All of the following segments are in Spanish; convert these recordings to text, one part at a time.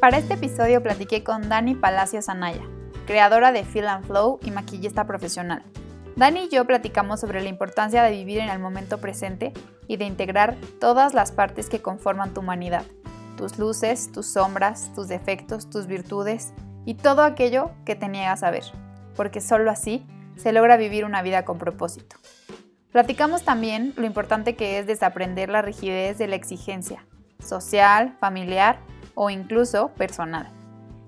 Para este episodio platiqué con Dani Palacios Anaya, creadora de Feel and Flow y maquillista profesional. Dani y yo platicamos sobre la importancia de vivir en el momento presente y de integrar todas las partes que conforman tu humanidad, tus luces, tus sombras, tus defectos, tus virtudes y todo aquello que te niegas a ver, porque solo así se logra vivir una vida con propósito. Platicamos también lo importante que es desaprender la rigidez de la exigencia, social, familiar o incluso personal,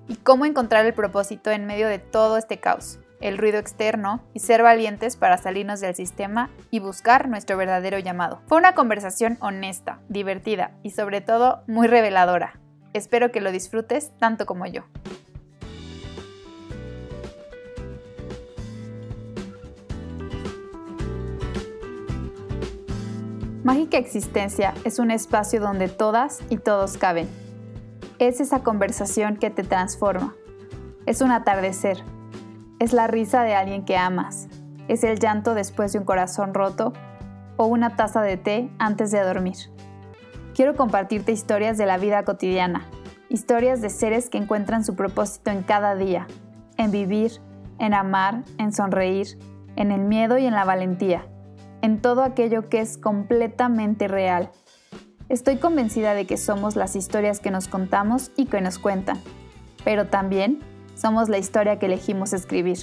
y cómo encontrar el propósito en medio de todo este caos, el ruido externo y ser valientes para salirnos del sistema y buscar nuestro verdadero llamado. Fue una conversación honesta, divertida y sobre todo muy reveladora. Espero que lo disfrutes tanto como yo. Mágica Existencia es un espacio donde todas y todos caben. Es esa conversación que te transforma. Es un atardecer, es la risa de alguien que amas. Es el llanto después de un corazón roto o una taza de té antes de dormir. Quiero compartirte historias de la vida cotidiana, historias de seres que encuentran su propósito en cada día, en vivir, en amar, en sonreír, en el miedo y en la valentía, en todo aquello que es completamente real. Estoy convencida de que somos las historias que nos contamos y que nos cuentan, pero también somos la historia que elegimos escribir.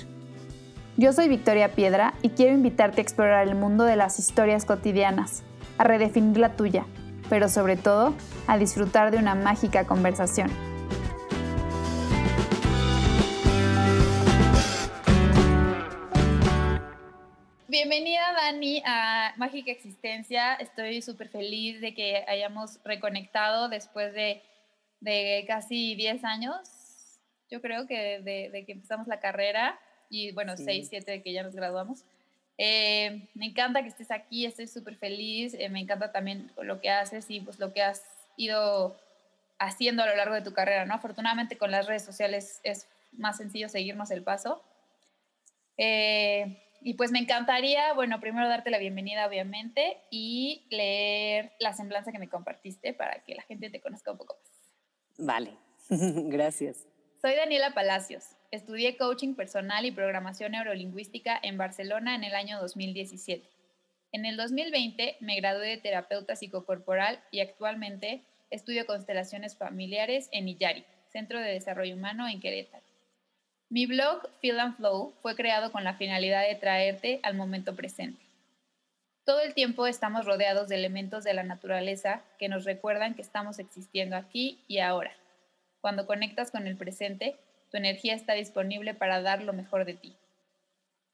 Yo soy Victoria Piedra y quiero invitarte a explorar el mundo de las historias cotidianas, a redefinir la tuya, pero sobre todo a disfrutar de una mágica conversación. Bienvenida Dani a Mágica Existencia. Estoy súper feliz de que hayamos reconectado después de, de casi 10 años yo creo que de, que empezamos la carrera y bueno, seis, siete de que ya nos graduamos. Eh, me encanta que estés aquí, estoy súper feliz, eh, me encanta también lo que haces y pues lo que has ido haciendo a lo largo de tu carrera, ¿no? Afortunadamente con las redes sociales es más sencillo seguirnos el paso. Eh, y pues me encantaría, bueno, primero darte la bienvenida, obviamente, y leer la semblanza que me compartiste para que la gente te conozca un poco más. Vale, gracias. Soy Daniela Palacios. Estudié coaching personal y programación neurolingüística en Barcelona en el año 2017. En el 2020 me gradué de terapeuta psicocorporal y actualmente estudio constelaciones familiares en Iyari, Centro de Desarrollo Humano en Querétaro. Mi blog Feel and Flow fue creado con la finalidad de traerte al momento presente. Todo el tiempo estamos rodeados de elementos de la naturaleza que nos recuerdan que estamos existiendo aquí y ahora cuando conectas con el presente, tu energía está disponible para dar lo mejor de ti.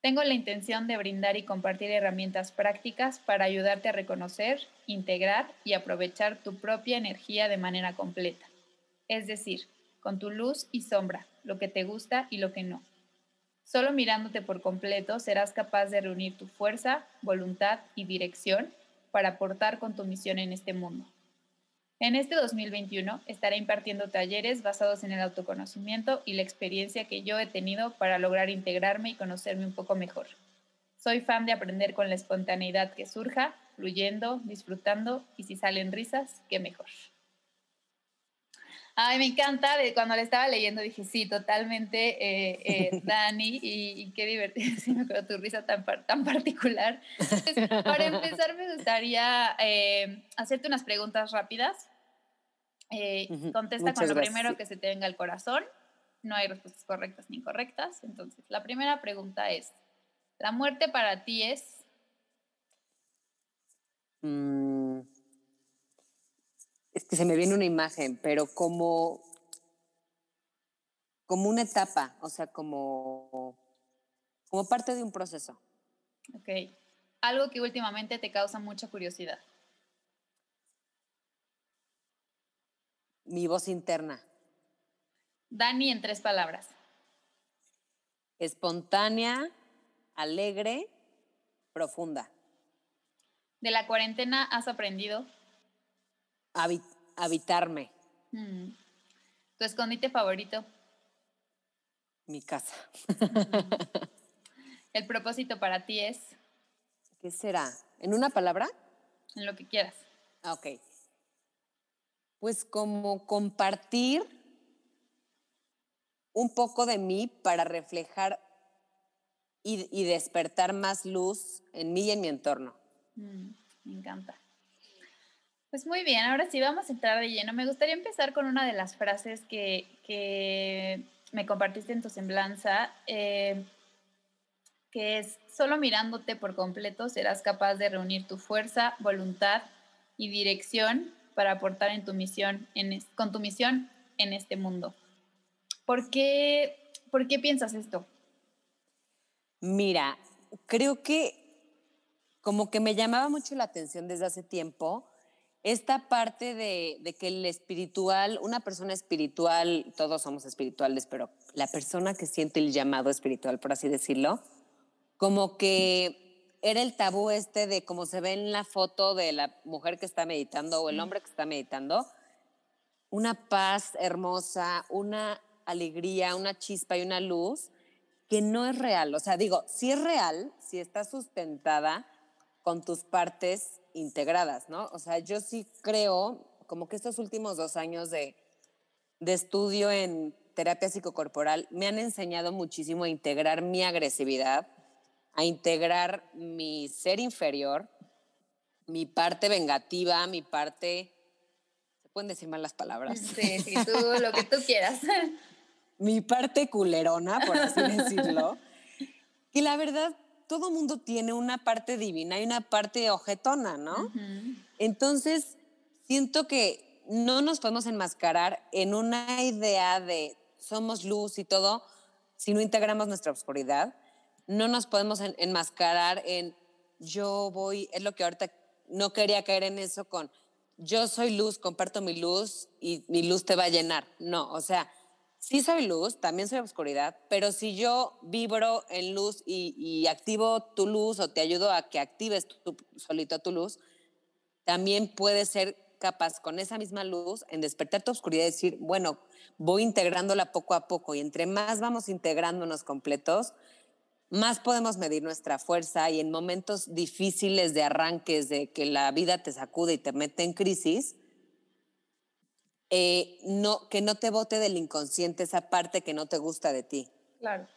Tengo la intención de brindar y compartir herramientas prácticas para ayudarte a reconocer, integrar y aprovechar tu propia energía de manera completa. Es decir, con tu luz y sombra, lo que te gusta y lo que no. Solo mirándote por completo serás capaz de reunir tu fuerza, voluntad y dirección para aportar con tu misión en este mundo. En este 2021 estaré impartiendo talleres basados en el autoconocimiento y la experiencia que yo he tenido para lograr integrarme y conocerme un poco mejor. Soy fan de aprender con la espontaneidad que surja, fluyendo, disfrutando y si salen risas, qué mejor. Ay, me encanta, de cuando le estaba leyendo dije, sí, totalmente, eh, eh, Dani, y, qué divertido, sí, me acuerdo tu risa tan, tan particular. para empezar, me gustaría eh, hacerte unas preguntas rápidas. Contesta con lo primero que se te venga al corazón. No hay respuestas correctas ni incorrectas. Entonces, la primera pregunta es, ¿la muerte para ti es? Mm es que se me viene una imagen, pero como, como una etapa, o sea, como, como parte de un proceso. Ok. Algo que últimamente te causa mucha curiosidad. Mi voz interna. Dani, en tres palabras. Espontánea, alegre, profunda. ¿De la cuarentena has aprendido? Habitarme. Mm. ¿Tu escondite favorito? Mi casa. ¿El propósito para ti es? ¿Qué será? ¿En una palabra? En lo que quieras. Ah, ok. Pues como compartir un poco de mí para reflejar y, despertar más luz en mí y en mi entorno. Mm, me encanta. Pues muy bien, ahora sí vamos a entrar de lleno. Me gustaría empezar con una de las frases que, me compartiste en tu semblanza, eh, que es, solo mirándote por completo serás capaz de reunir tu fuerza, voluntad y dirección para aportar en tu misión, en, con tu misión en este mundo. ¿Por qué, ¿Por qué piensas esto? Mira, creo que como que me llamaba mucho la atención desde hace tiempo esta parte de, de, que el espiritual, una persona espiritual, todos somos espirituales, pero la persona que siente el llamado espiritual, por así decirlo, como que era el tabú este de como se ve en la foto de la mujer que está meditando o el hombre que está meditando, una paz hermosa, una alegría, una chispa y una luz que no es real. O sea, digo, si es real, si está sustentada con tus partes integradas, ¿no? O sea, yo sí creo, como que estos últimos dos años de, de estudio en terapia psicocorporal me han enseñado muchísimo a integrar mi agresividad, a integrar mi ser inferior, mi parte vengativa, mi parte... ¿Se pueden decir mal las palabras? Sí, sí, tú lo que tú quieras. mi parte culerona, por así decirlo. y la verdad, todo mundo tiene una parte divina y una parte ojetona, ¿no? Entonces, siento que no nos podemos enmascarar en una idea de somos luz y todo si no integramos nuestra oscuridad no nos podemos enmascarar en yo voy, es lo que ahorita no quería caer en eso con yo soy luz, comparto mi luz y mi luz te va a llenar. No, o sea, sí soy luz, también soy oscuridad, pero si yo vibro en luz y, activo tu luz o te ayudo a que actives tu, solito tu luz, también puedes ser capaz con esa misma luz en despertar tu oscuridad y decir, bueno, voy integrándola poco a poco y entre más vamos integrándonos completos, más podemos medir nuestra fuerza y en momentos difíciles de arranques, de que la vida te sacude y te mete en crisis, eh, no, que no te bote del inconsciente esa parte que no te gusta de ti. Claro.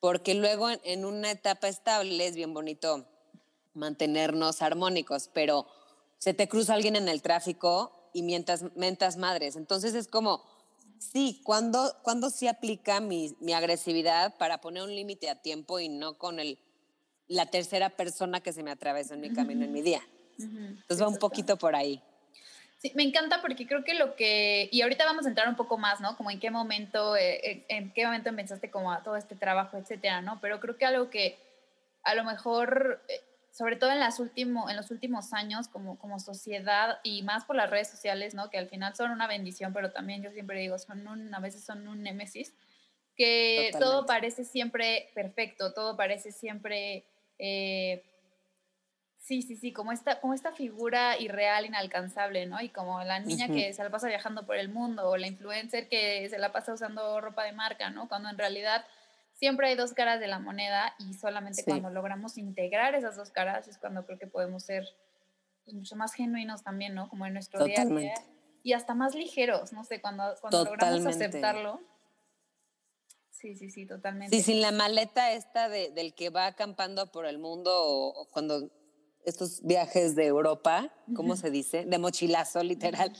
Porque luego en, una etapa estable es bien bonito mantenernos armónicos, pero se te cruza alguien en el tráfico y mientas, mentas madres. Entonces es como, Sí, cuando, cuando sí aplica mi, mi agresividad para poner un límite a tiempo y no con el, la tercera persona que se me atraviesa en mi camino, en mi día. Entonces va un poquito por ahí. Sí, me encanta porque creo que lo que, y ahorita vamos a entrar un poco más, ¿no? Como en qué momento, eh, en qué momento empezaste como a todo este trabajo, etcétera, ¿no? Pero creo que algo que a lo mejor eh, sobre todo en, las último, en los últimos años como, como sociedad y más por las redes sociales, ¿no? que al final son una bendición, pero también yo siempre digo, son un, a veces son un némesis, que todo parece siempre perfecto, todo parece siempre, eh, sí, sí, sí, como esta, como esta figura irreal, inalcanzable, ¿no? Y como la niña que se la pasa viajando por el mundo o la influencer que se la pasa usando ropa de marca, ¿no? Cuando en realidad siempre hay dos caras de la moneda y solamente cuando logramos integrar esas dos caras es cuando creo que podemos ser pues, mucho más genuinos también, ¿no? Como en nuestro día a día. Y hasta más ligeros, no sé, cuando, cuando logramos aceptarlo. Sí, sí, sí, totalmente. Sí, sin la maleta esta de, del que va acampando por el mundo o, cuando estos viajes de Europa, ¿cómo se dice? De mochilazo, literal.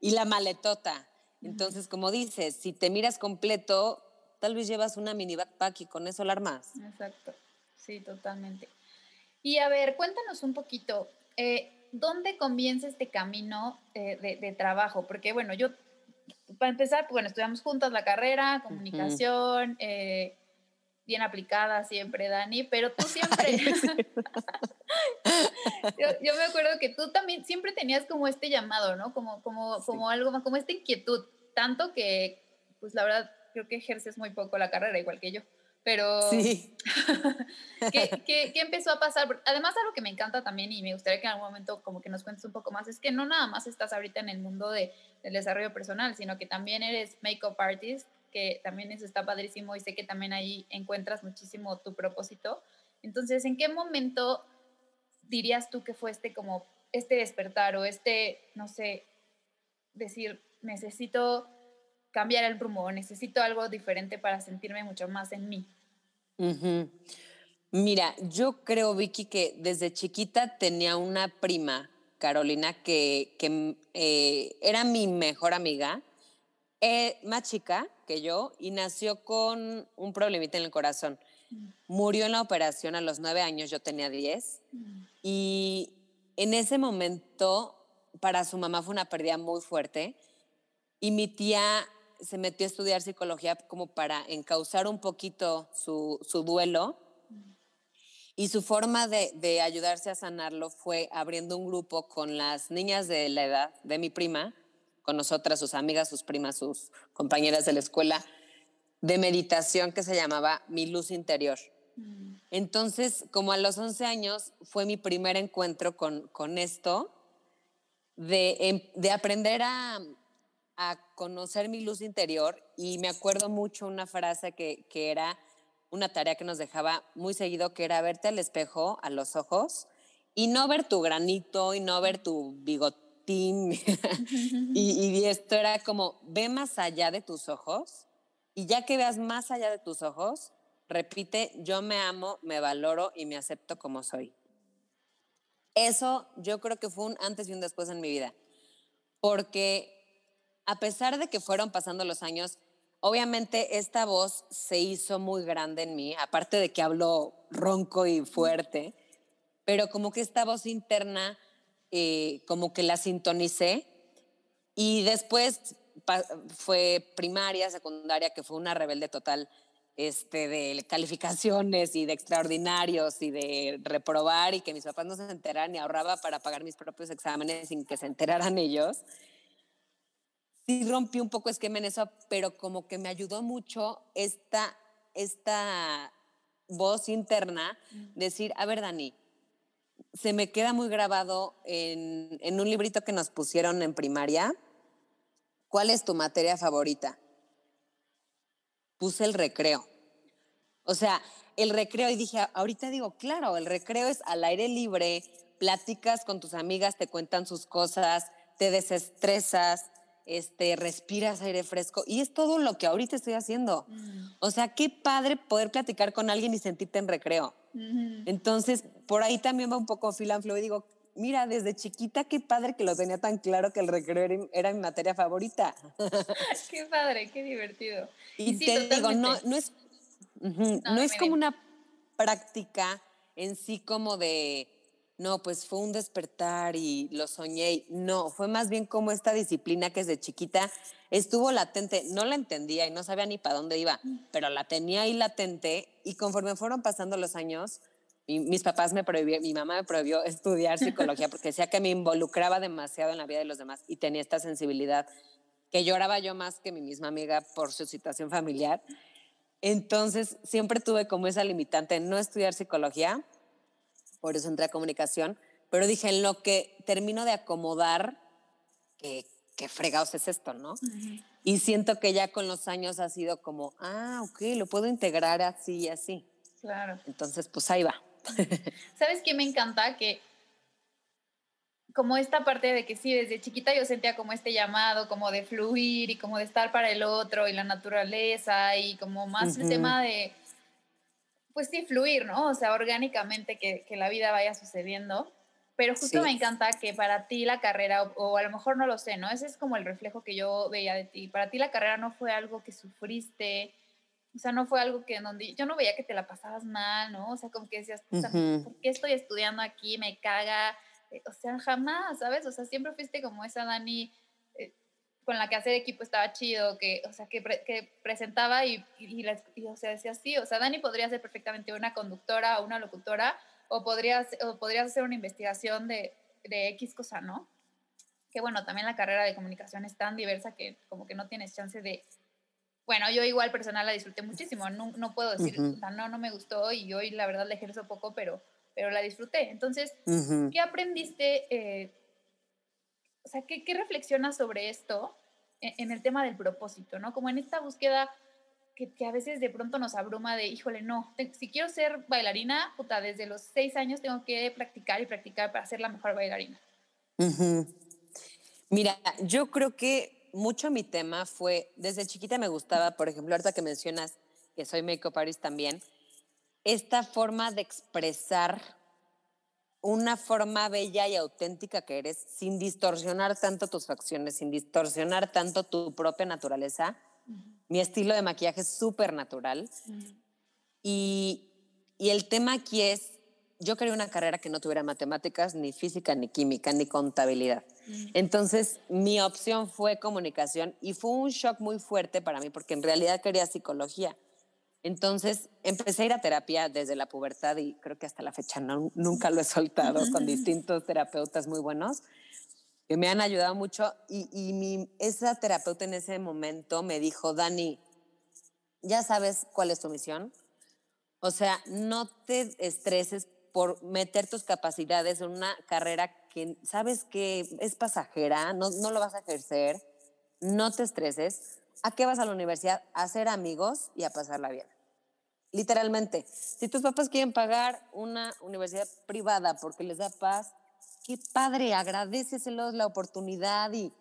Y la maletota. Entonces, como dices, si te miras completo, tal vez llevas una mini backpack y con eso la armas. Exacto, sí, totalmente. Y a ver, cuéntanos un poquito, eh, ¿dónde comienza este camino eh, de, trabajo? Porque bueno, yo, para empezar, bueno, estudiamos juntas la carrera, comunicación, eh, bien aplicada siempre, Dani, pero tú siempre... yo, me acuerdo que tú también siempre tenías como este llamado, ¿no? Como, como, como algo más, como esta inquietud, tanto que, pues la verdad, creo que ejerces muy poco la carrera, igual que yo. Pero, sí. ¿qué, empezó a pasar? Además, algo que me encanta también y me gustaría que en algún momento como que nos cuentes un poco más, es que no nada más estás ahorita en el mundo de, del desarrollo personal, sino que también eres make-up artist, que también eso está padrísimo y sé que también ahí encuentras muchísimo tu propósito. Entonces, ¿en qué momento dirías tú que fue este como este despertar o este, no sé, decir, necesito cambiar el rumbo, necesito algo diferente para sentirme mucho más en mí. Mira, yo creo, Vicky, que desde chiquita tenía una prima, Carolina, que, que eh, era mi mejor amiga, eh, más chica que yo, y nació con un problemita en el corazón. Mm. Murió en la operación a los nueve años, yo tenía diez, mm. y en ese momento para su mamá fue una pérdida muy fuerte, y mi tía se metió a estudiar psicología como para encauzar un poquito su, su duelo y su forma de, ayudarse a sanarlo fue abriendo un grupo con las niñas de la edad de mi prima, con nosotras, sus amigas, sus primas, sus compañeras de la escuela, de meditación que se llamaba Mi Luz Interior. Mm. Entonces, como a los 11 años, fue mi primer encuentro con, con esto, de, em, de aprender a, a, conocer mi luz interior. Y me acuerdo mucho una frase que, que era una tarea que nos dejaba muy seguido, que era verte al espejo, a los ojos, y no ver tu granito y no ver tu bigotín. y, y esto era como, ve más allá de tus ojos, y ya que veas más allá de tus ojos, repite, yo me amo, me valoro y me acepto como soy. Eso yo creo que fue un antes y un después en mi vida, porque a pesar de que fueron pasando los años, Obviamente esta voz se hizo muy grande en mí, aparte de que hablo ronco y fuerte, pero como que esta voz interna, eh, como que la sintonicé. Y después fue primaria, secundaria, que fue una rebelde total este, de calificaciones y de extraordinarios y de reprobar y que mis papás no se enteraran y ahorraba para pagar mis propios exámenes sin que se enteraran ellos. Sí rompí un poco esquema en eso, pero como que me ayudó mucho esta, esta voz interna, decir, a ver, Dani, se me queda muy grabado en, en un librito que nos pusieron en primaria. ¿Cuál es tu materia favorita? Puse el recreo. O sea, el recreo y dije, ahorita digo, claro, el recreo es al aire libre, platicas con tus amigas, te cuentan sus cosas, te desestresas, este, respiras aire fresco y es todo lo que ahorita estoy haciendo. Mm. O sea, qué padre poder platicar con alguien y sentirte en recreo. Entonces, por ahí también va un poco filanflo y digo, mira, desde chiquita qué padre que lo tenía tan claro que el recreo era, mi materia favorita. qué padre, qué divertido. Y, te digo, no, no es, no es como una práctica en sí como de no, pues fue un despertar y lo soñé. No, fue más bien como esta disciplina que desde chiquita estuvo latente. No la entendía y no sabía ni para dónde iba, mm. pero la tenía ahí latente y conforme fueron pasando los años, mis papás me prohibieron, mi mamá me prohibió estudiar psicología porque decía que me involucraba demasiado en la vida de los demás y tenía esta sensibilidad que lloraba yo más que mi misma amiga por su situación familiar. Entonces, siempre tuve como esa limitante en no estudiar psicología por eso entré a comunicación, pero dije, en lo que termino de acomodar, qué, qué fregados es esto, ¿no? Y siento que ya con los años ha sido como, ah, ok, lo puedo integrar así y así. Claro. Entonces, pues ahí va. ¿Sabes qué me encanta? Que como esta parte de que sí, desde chiquita yo sentía como este llamado, como de fluir y como de estar para el otro y la naturaleza y como más el tema de pues sí, fluir, ¿no? O sea, orgánicamente que, que la vida vaya sucediendo. Pero justo me encanta que para ti la carrera, o, a lo mejor no lo sé, ¿no? Ese es como el reflejo que yo veía de ti. Para ti la carrera no fue algo que sufriste, o sea, no fue algo que donde yo no veía que te la pasabas mal, ¿no? O sea, como que decías, ¿por qué estoy estudiando aquí? Me caga. Eh, o sea, jamás, ¿sabes? O sea, siempre fuiste como esa Dani con la que hacer equipo estaba chido, que, o sea, que, que presentaba y, y, o sea, decía sí, o sea, Dani podría ser perfectamente una conductora o una locutora, o podrías, o podrías hacer una investigación de, de X cosa, ¿no? Que bueno, también la carrera de comunicación es tan diversa que como que no tienes chance de... Bueno, yo igual personal la disfruté muchísimo, no, no puedo decir, o sea, no, no me gustó y hoy la verdad la ejerzo poco, pero, pero la disfruté. Entonces, ¿qué aprendiste? Eh, o sea, ¿qué, qué reflexionas sobre esto en, el tema del propósito, ¿no? Como en esta búsqueda que, que, a veces de pronto nos abruma de, híjole, no, si quiero ser bailarina, puta, desde los seis años tengo que practicar y practicar para ser la mejor bailarina. Mira, yo creo que mucho mi tema fue, desde chiquita me gustaba, por ejemplo, ahorita que mencionas que soy make-up artist también, esta forma de expresar una forma bella y auténtica que eres, sin distorsionar tanto tus facciones, sin distorsionar tanto tu propia naturaleza. Mi estilo de maquillaje es súper natural. y, y el tema aquí es, yo quería una carrera que no tuviera matemáticas, ni física, ni química, ni contabilidad. Entonces, mi opción fue comunicación y fue un shock muy fuerte para mí porque en realidad quería psicología. Entonces empecé a ir a terapia desde la pubertad y creo que hasta la fecha nunca lo he soltado con distintos terapeutas muy buenos que me han ayudado mucho y, y mi, esa terapeuta en ese momento me dijo, Dani, ya sabes cuál es tu misión. O sea, no te estreses por meter tus capacidades en una carrera que sabes que es pasajera, no, no lo vas a ejercer, no te estreses. ¿A qué vas a la universidad? A hacer amigos y a pasarla bien. Literalmente, si tus papás quieren pagar una universidad privada porque les da paz, qué padre, agradeceselos la oportunidad y,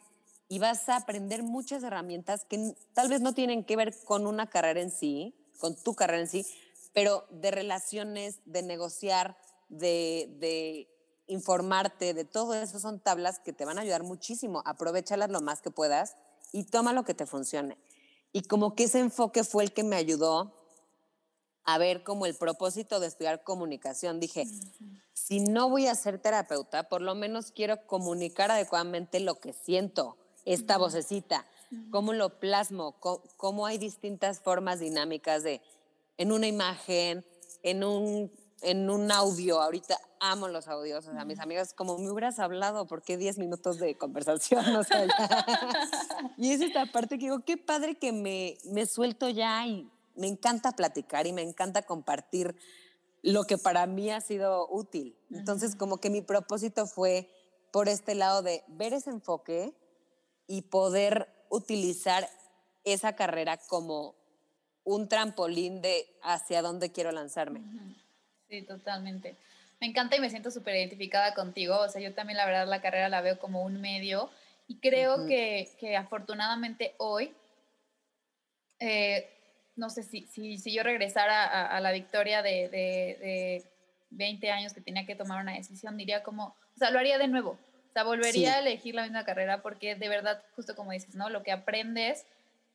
y vas a aprender muchas herramientas que tal vez no tienen que ver con una carrera en sí, con tu carrera en sí, pero de relaciones, de negociar, de, de informarte, de todo eso son tablas que te van a ayudar muchísimo. Aprovechalas lo más que puedas y toma lo que te funcione. Y como que ese enfoque fue el que me ayudó a ver como el propósito de estudiar comunicación. Dije, si no voy a ser terapeuta, por lo menos quiero comunicar adecuadamente lo que siento, esta vocecita, cómo lo plasmo, cómo, hay distintas formas dinámicas de, en una imagen, en un, en un audio. Ahorita amo los audios, o sea, mis amigas, como me hubieras hablado, ¿por qué 10 minutos de conversación? O sea, y es esta parte que digo, qué padre que me, me suelto ya y me encanta platicar y me encanta compartir lo que para mí ha sido útil. Entonces, como que mi propósito fue por este lado de ver ese enfoque y poder utilizar esa carrera como un trampolín de hacia dónde quiero lanzarme. Sí, totalmente. Me encanta y me siento súper identificada contigo. O sea, yo también la verdad la carrera la veo como un medio y creo que, que, afortunadamente hoy eh, no sé si, si, si yo regresara a, la victoria de, de, 20 años que tenía que tomar una decisión, diría como, o sea, lo haría de nuevo. O sea, volvería a elegir la misma carrera porque de verdad, justo como dices, ¿no? Lo que aprendes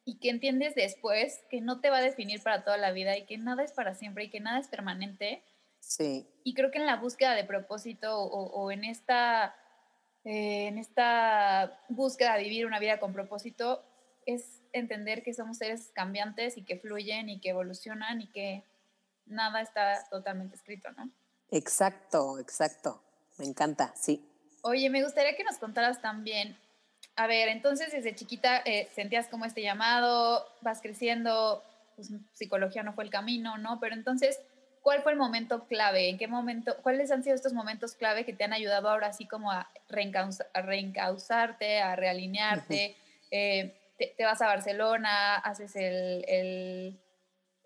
y que entiendes después que no te va a definir para toda la vida y que nada es para siempre y que nada es permanente. Sí. Y creo que en la búsqueda de propósito o, en esta... Eh, en esta búsqueda de vivir una vida con propósito, es entender que somos seres cambiantes y que fluyen y que evolucionan y que nada está totalmente escrito, ¿no? Exacto, exacto. Me encanta, sí. Oye, me gustaría que nos contaras también, a ver, entonces desde chiquita eh, sentías como este llamado, vas creciendo, pues psicología no fue el camino, ¿no? Pero entonces, ¿cuál fue el momento clave? ¿En qué momento, cuáles han sido estos momentos clave que te han ayudado ahora así como a, reencauzarte, a realinearte? Te, vas a Barcelona, haces el,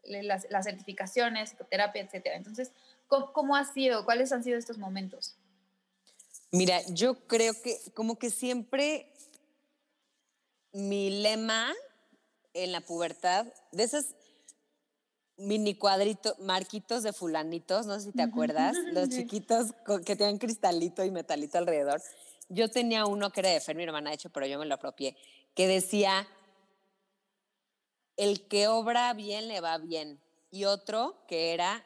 las, certificaciones, psicoterapia, etc. Entonces, ¿cómo, ha sido? ¿Cuáles han sido estos momentos? Mira, yo creo que como que siempre mi lema en la pubertad, de esos mini cuadritos, marquitos de fulanitos, no sé si te acuerdas, los chiquitos que tienen cristalito y metalito alrededor. Yo tenía uno que era de Fer, mi hermana, hecho, pero yo me lo apropié, que decía, el que obra bien le va bien. Y otro que era,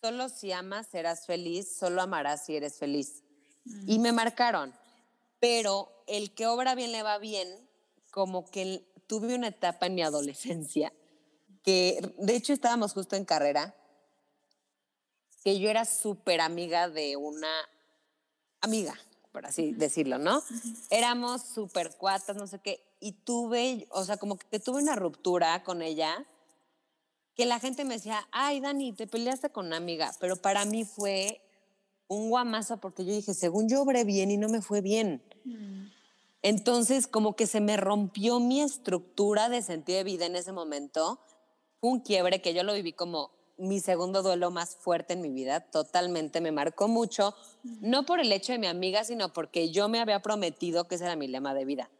solo si amas serás feliz, solo amarás si eres feliz. Y me marcaron, pero el que obra bien le va bien, como que tuve una etapa en mi adolescencia, que de hecho estábamos justo en carrera, que yo era súper amiga de una amiga, por así decirlo, ¿no? Éramos súper cuatas, no sé qué, y tuve, o sea, como que tuve una ruptura con ella, que la gente me decía, ay, Dani, te peleaste con una amiga, pero para mí fue un guamazo porque yo dije, según yo obré bien y no me fue bien. Mm. Entonces, como que se me rompió mi estructura de sentido de vida en ese momento. Fue un quiebre que yo lo viví como, mi segundo duelo más fuerte en mi vida, totalmente me marcó mucho, no por el hecho de mi amiga, sino porque yo me había prometido que ese era mi lema de vida.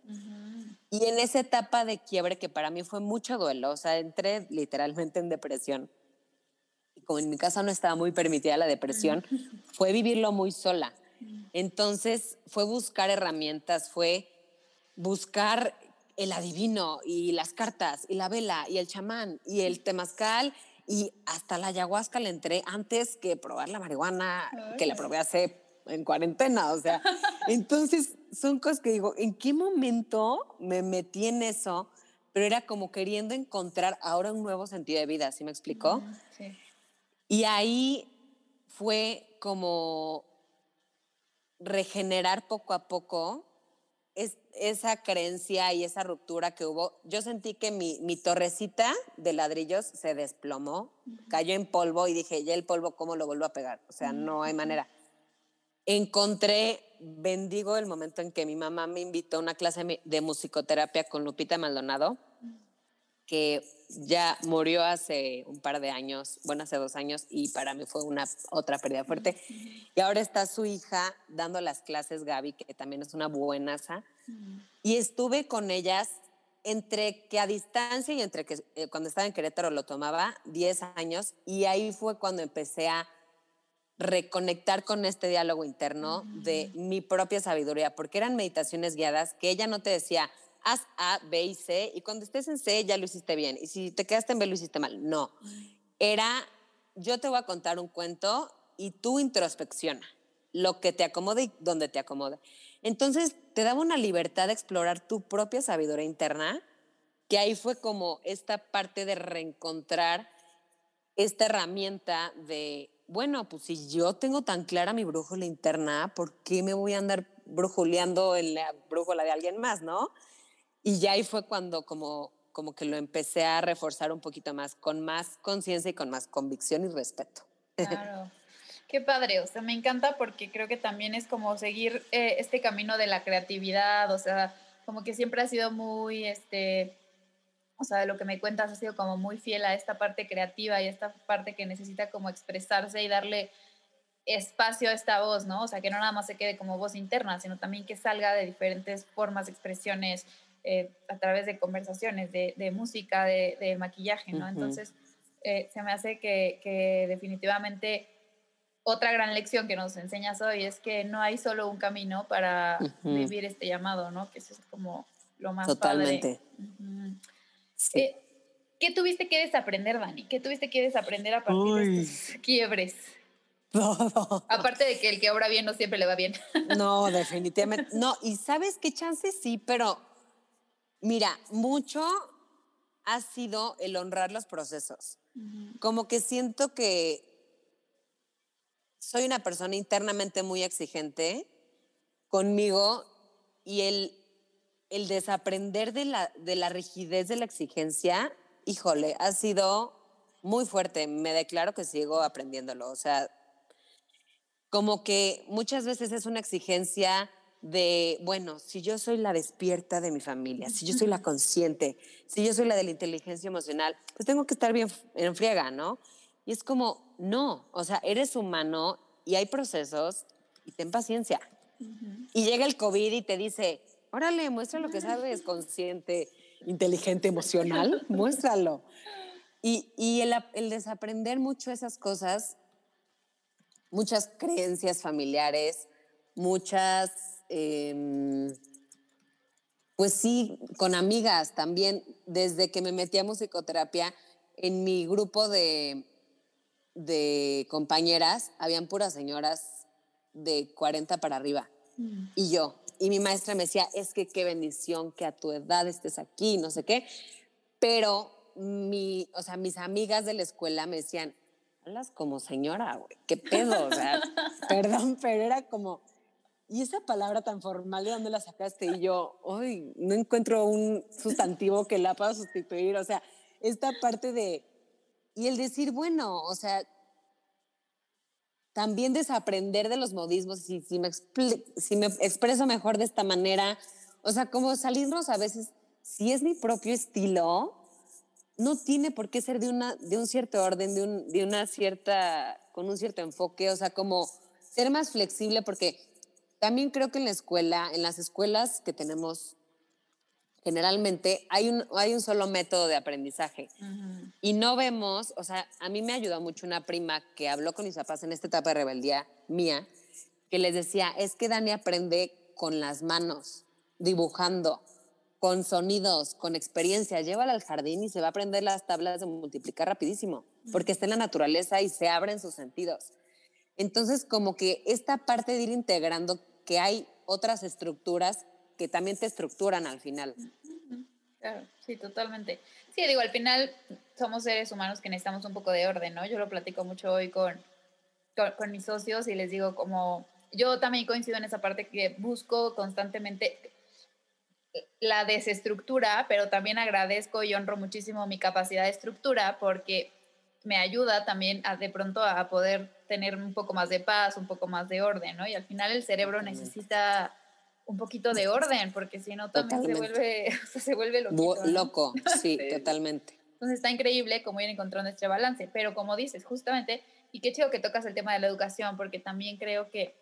Y en esa etapa de quiebre que para mí fue mucho duelo, o sea, entré literalmente en depresión. Y como en mi casa no estaba muy permitida la depresión, fue vivirlo muy sola. Entonces fue buscar herramientas, fue buscar el adivino y las cartas y la vela y el chamán y el temazcal y hasta la ayahuasca le entré antes que probar la marihuana, que la probé hace en cuarentena, o sea, entonces son cosas que digo, ¿en qué momento me metí en eso? Pero era como queriendo encontrar ahora un nuevo sentido de vida, ¿sí me explicó? Sí. Y ahí fue como regenerar poco a poco esa creencia y esa ruptura que hubo. Yo sentí que mi, mi torrecita de ladrillos se desplomó, cayó en polvo y dije, ya el polvo, ¿cómo lo vuelvo a pegar? O sea, no hay manera. Encontré, bendigo el momento en que mi mamá me invitó a una clase de musicoterapia con Lupita Maldonado que ya murió hace un par de años, bueno, hace dos años, y para mí fue una otra pérdida fuerte. Y ahora está su hija dando las clases, Gaby, que también es una buenaza. Y estuve con ellas entre que a distancia y entre que eh, cuando estaba en Querétaro lo tomaba 10 años, y ahí fue cuando empecé a reconectar con este diálogo interno de mi propia sabiduría, porque eran meditaciones guiadas que ella no te decía, haz A, B y C, y cuando estés en C ya lo hiciste bien, y si te quedaste en B lo hiciste mal. No, era, yo te voy a contar un cuento y tú introspecciona lo que te acomode y donde te acomode. Entonces te daba una libertad de explorar tu propia sabiduría interna, que ahí fue como esta parte de reencontrar esta herramienta de, bueno, pues si yo tengo tan clara mi brújula interna, ¿por qué me voy a andar brujuleando en la brújula de alguien más, no? Y ya ahí fue cuando como, como que lo empecé a reforzar un poquito más, con más conciencia y con más convicción y respeto. Claro. Qué padre, o sea, me encanta porque creo que también es como seguir eh, este camino de la creatividad, o sea, como que siempre ha sido muy, este, o sea, de lo que me cuentas ha sido como muy fiel a esta parte creativa y esta parte que necesita como expresarse y darle espacio a esta voz, ¿no? O sea, que no nada más se quede como voz interna, sino también que salga de diferentes formas, expresiones, eh, a través de conversaciones, de, de música, de, de, maquillaje, ¿no? Entonces, eh, se me hace que, que, definitivamente otra gran lección que nos enseñas hoy es que no hay solo un camino para vivir este llamado, ¿no? Que eso es como lo más Totalmente. Eh, ¿Qué tuviste que desaprender, Dani? ¿Qué tuviste que desaprender a partir de estos quiebres? Todo. Aparte de que el que obra bien no siempre le va bien. No, definitivamente. No, y sabes qué chance sí, pero Mira, mucho ha sido el honrar los procesos. Como que siento que soy una persona internamente muy exigente conmigo y el, el desaprender de la, de la rigidez de la exigencia, híjole, ha sido muy fuerte. Me declaro que sigo aprendiéndolo. O sea, como que muchas veces es una exigencia de, bueno, si yo soy la despierta de mi familia, si yo soy la consciente, si yo soy la de la inteligencia emocional, pues tengo que estar bien en friega, ¿no? Y es como, no, o sea, eres humano y hay procesos y ten paciencia. Y llega el COVID y te dice, órale, muestra lo que sabes, consciente, inteligente, emocional, muéstralo. Y, y el, el desaprender mucho esas cosas, muchas creencias familiares, muchas Em, pues sí, con amigas también, desde que me metí a musicoterapia, en mi grupo de, de compañeras, habían puras señoras de 40 para arriba. Mm. Y yo, y mi maestra me decía, es que qué bendición que a tu edad estés aquí, no sé qué. Pero mi, o sea, mis amigas de la escuela me decían, hablas como señora, güey, qué pedo, o sea, perdón, pero era como, ¿y esa palabra tan formal de dónde la sacaste? Y yo, hoy no encuentro un sustantivo que la pueda sustituir. O sea, esta parte de, y el decir, bueno, o sea, también desaprender de los modismos, si, si, me, si me expreso mejor de esta manera, o sea, como salirnos a veces, si es mi propio estilo, no tiene por qué ser de, una, de un cierto orden, de, un, de una cierta, con un cierto enfoque, o sea, como ser más flexible, porque también creo que en la escuela, en las escuelas que tenemos generalmente hay un, hay un solo método de aprendizaje. Y no vemos, o sea, a mí me ayudó mucho una prima que habló con mis papás en esta etapa de rebeldía mía, que les decía, es que Dani aprende con las manos, dibujando, con sonidos, con experiencia. Llévala al jardín y se va a aprender las tablas de multiplicar rapidísimo, porque está en la naturaleza y se abren sus sentidos. Entonces, como que esta parte de ir integrando que hay otras estructuras que también te estructuran al final. Sí, totalmente. Sí, digo, al final somos seres humanos que necesitamos un poco de orden, ¿no? Yo lo platico mucho hoy con, con, mis socios y les digo como, yo también coincido en esa parte que busco constantemente la desestructura, pero también agradezco y honro muchísimo mi capacidad de estructura porque me ayuda también a, de pronto a poder tener un poco más de paz, un poco más de orden, ¿no? Y al final el cerebro necesita un poquito de orden, porque si no también se vuelve, se vuelve loco. sí, totalmente. Entonces está increíble cómo ir encontrando este balance, pero como dices, justamente, y qué chido que tocas el tema de la educación, porque también creo que,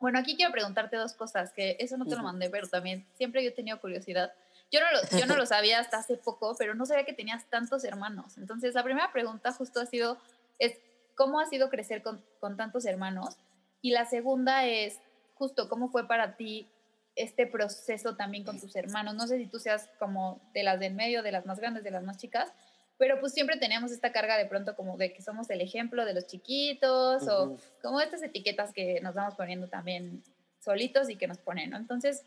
bueno, aquí quiero preguntarte dos cosas, que eso no te lo mandé, pero también siempre yo he tenido curiosidad. Yo no, lo, yo no lo sabía hasta hace poco, pero no sabía que tenías tantos hermanos. Entonces, la primera pregunta justo ha sido, es, ¿cómo ha sido crecer con, con tantos hermanos? Y la segunda es, justo, ¿cómo fue para ti este proceso también con tus hermanos. No sé si tú seas como de las del medio, de las más grandes, de las más chicas, pero pues siempre teníamos esta carga de pronto como de que somos el ejemplo de los chiquitos o como estas etiquetas que nos vamos poniendo también solitos y que nos ponen, ¿no? Entonces,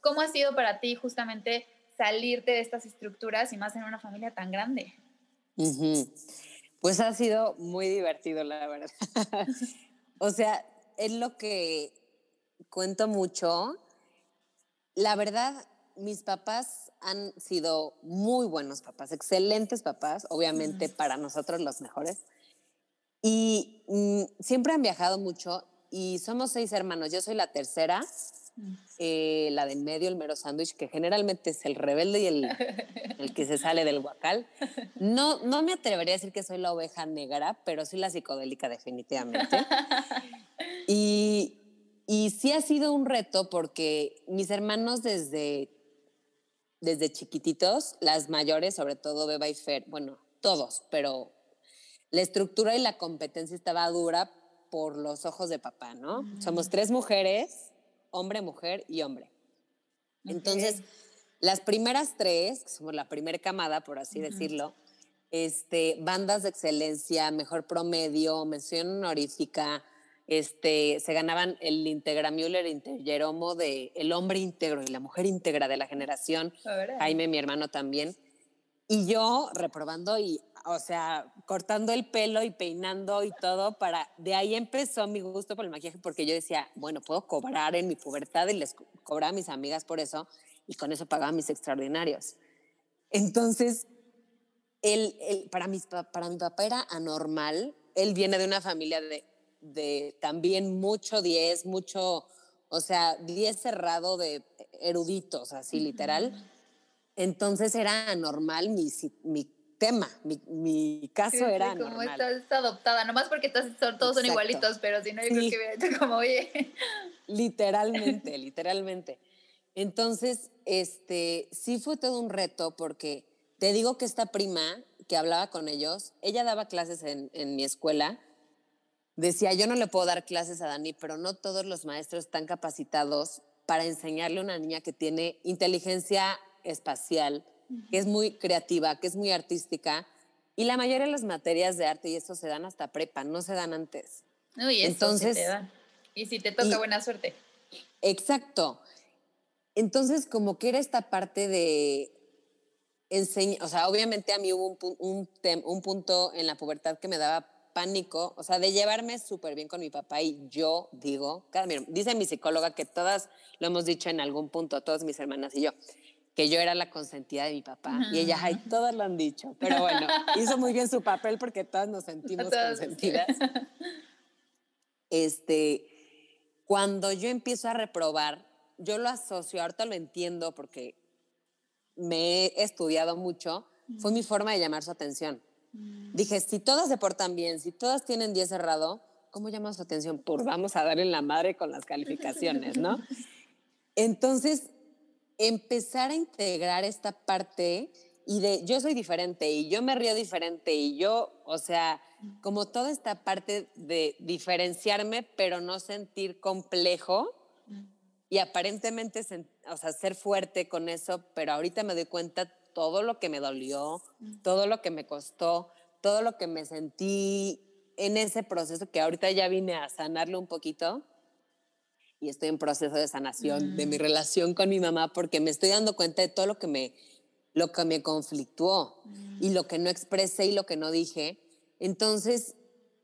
¿cómo ha sido para ti justamente salirte de estas estructuras y más en una familia tan grande? Pues ha sido muy divertido, la verdad. o sea, es lo que cuento mucho la verdad, mis papás han sido muy buenos papás, excelentes papás, obviamente para nosotros los mejores. Y mm, siempre han viajado mucho y somos seis hermanos. Yo soy la tercera. Eh, la del medio, el mero sándwich, que generalmente es el rebelde y el, el que se sale del guacal. No, no me atrevería a decir que soy la oveja negra, pero soy la psicodélica definitivamente. Y, y sí ha sido un reto porque mis hermanos desde, desde chiquititos, las mayores, sobre todo Beba y Fer, bueno, todos, pero la estructura y la competencia estaba dura por los ojos de papá, ¿no? Somos tres mujeres, hombre, mujer y hombre. Entonces, las primeras tres, que somos la primera camada, por así decirlo, este, bandas de excelencia, mejor promedio, mención honorífica, este, se ganaban el Integra Müller Integeromo de el hombre íntegro y la mujer íntegra de la generación. Jaime, mi hermano también. Y yo reprobando y, o sea, cortando el pelo y peinando y todo para, de ahí empezó mi gusto por el maquillaje porque yo decía, bueno, puedo cobrar en mi pubertad y les cobraba a mis amigas por eso y con eso pagaba mis extraordinarios. Entonces, él, para, mis, para mi papá era anormal. Él viene de una familia de de también mucho 10, mucho, o sea, 10 cerrado de eruditos, así literal. Entonces era normal mi, mi tema, mi, mi caso era como normal. estás adoptada, nomás porque estás, todos son igualitos, pero si no, yo creo que como, oye. Literalmente, literalmente. Entonces, este, sí fue todo un reto porque te digo que esta prima que hablaba con ellos, ella daba clases en, en mi escuela decía, yo no le puedo dar clases a Dani, pero no todos los maestros están capacitados para enseñarle a una niña que tiene inteligencia espacial, que es muy creativa, que es muy artística. Y la mayoría de las materias de arte y eso se dan hasta prepa, no se dan antes. y Entonces, te dan. Y si te toca, buena suerte. Exacto. Entonces, como que era esta parte de enseñar, o sea, obviamente a mí hubo un, un punto en la pubertad que me daba pánico, o sea, de llevarme súper bien con mi papá y yo digo, cada, dice mi psicóloga que todas lo hemos dicho en algún punto, todas mis hermanas y yo, que yo era la consentida de mi papá. Y ella, ay, todas lo han dicho. Pero bueno, hizo muy bien su papel porque todas nos sentimos consentidas. Este, cuando yo empiezo a reprobar, yo lo asocio, ahorita lo entiendo porque me he estudiado mucho, fue mi forma de llamar su atención. Mm. Dije, si todas se portan bien, si todas tienen 10 cerrado, ¿cómo llamas su atención? Por vamos a darle la madre con las calificaciones, ¿no? Entonces, empezar a integrar esta parte y de yo soy diferente y yo me río diferente y yo, o sea, como toda esta parte de diferenciarme, pero no sentir complejo y aparentemente, o sea, ser fuerte con eso, pero ahorita me doy cuenta todo lo que me dolió, todo lo que me costó, todo lo que me sentí en ese proceso que ahorita ya vine a sanarlo un poquito y estoy en proceso de sanación de mi mm. relación con mi mamá porque me estoy dando cuenta de todo lo que me lo que me conflictuó y mm. lo que no expresé y lo que no dije. Entonces,